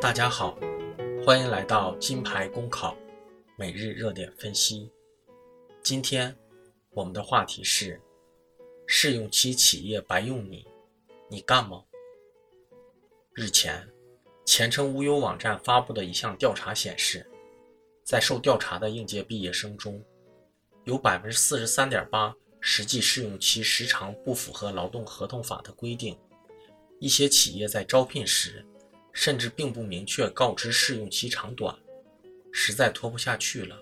大家好，欢迎来到金牌公考每日热点分析。今天我们的话题是：试用期企业白用你，你干吗？日前，前程无忧网站发布的一项调查显示，在受调查的应届毕业生中，有百分之四十三点八实际试用期时长不符合劳动合同法的规定。一些企业在招聘时，甚至并不明确告知试用期长短，实在拖不下去了，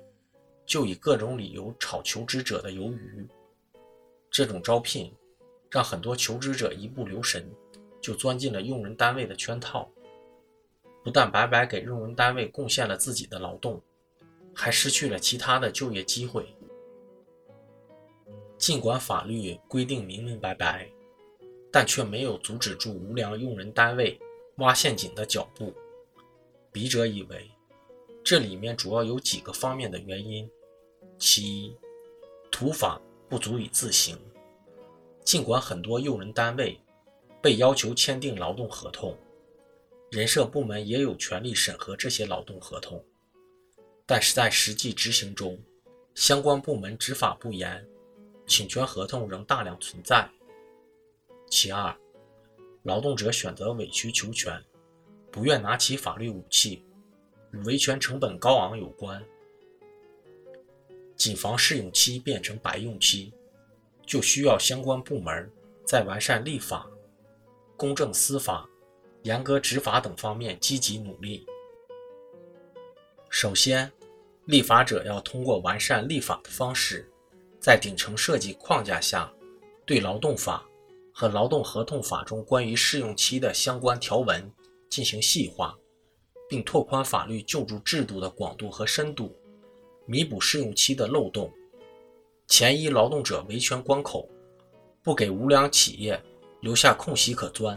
就以各种理由炒求职者的鱿鱼。这种招聘让很多求职者一不留神就钻进了用人单位的圈套，不但白白给用人单位贡献了自己的劳动，还失去了其他的就业机会。尽管法律规定明明白白，但却没有阻止住无良用人单位。挖陷阱的脚步，笔者以为，这里面主要有几个方面的原因。其一，土法不足以自行。尽管很多用人单位被要求签订劳动合同，人社部门也有权利审核这些劳动合同，但是在实际执行中，相关部门执法不严，侵权合同仍大量存在。其二，劳动者选择委曲求全，不愿拿起法律武器，与维权成本高昂有关。谨防试用期变成白用期，就需要相关部门在完善立法、公正司法、严格执法等方面积极努力。首先，立法者要通过完善立法的方式，在顶层设计框架下，对劳动法。和劳动合同法中关于试用期的相关条文进行细化，并拓宽法律救助制度的广度和深度，弥补试用期的漏洞，前移劳动者维权关口，不给无良企业留下空隙可钻，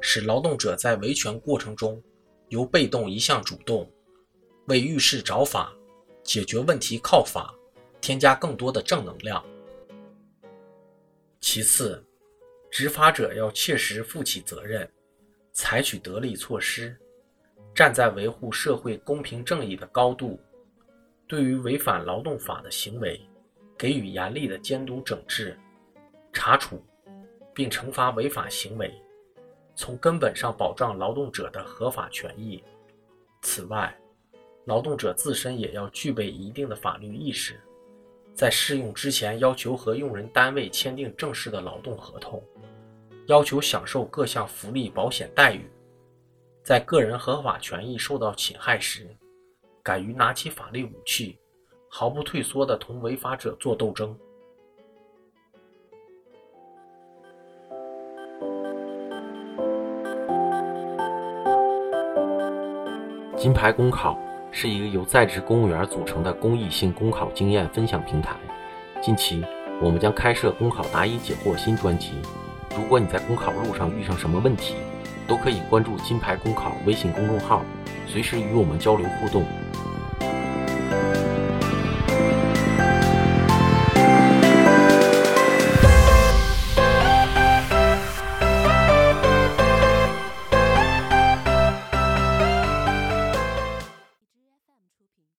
使劳动者在维权过程中由被动移向主动，为遇事找法、解决问题靠法添加更多的正能量。其次。执法者要切实负起责任，采取得力措施，站在维护社会公平正义的高度，对于违反劳动法的行为，给予严厉的监督整治、查处，并惩罚违法行为，从根本上保障劳动者的合法权益。此外，劳动者自身也要具备一定的法律意识，在试用之前要求和用人单位签订正式的劳动合同。要求享受各项福利保险待遇，在个人合法权益受到侵害时，敢于拿起法律武器，毫不退缩地同违法者作斗争。金牌公考是一个由在职公务员组成的公益性公考经验分享平台。近期，我们将开设公考答疑解惑新专辑。如果你在公考路上遇上什么问题，都可以关注“金牌公考”微信公众号，随时与我们交流互动。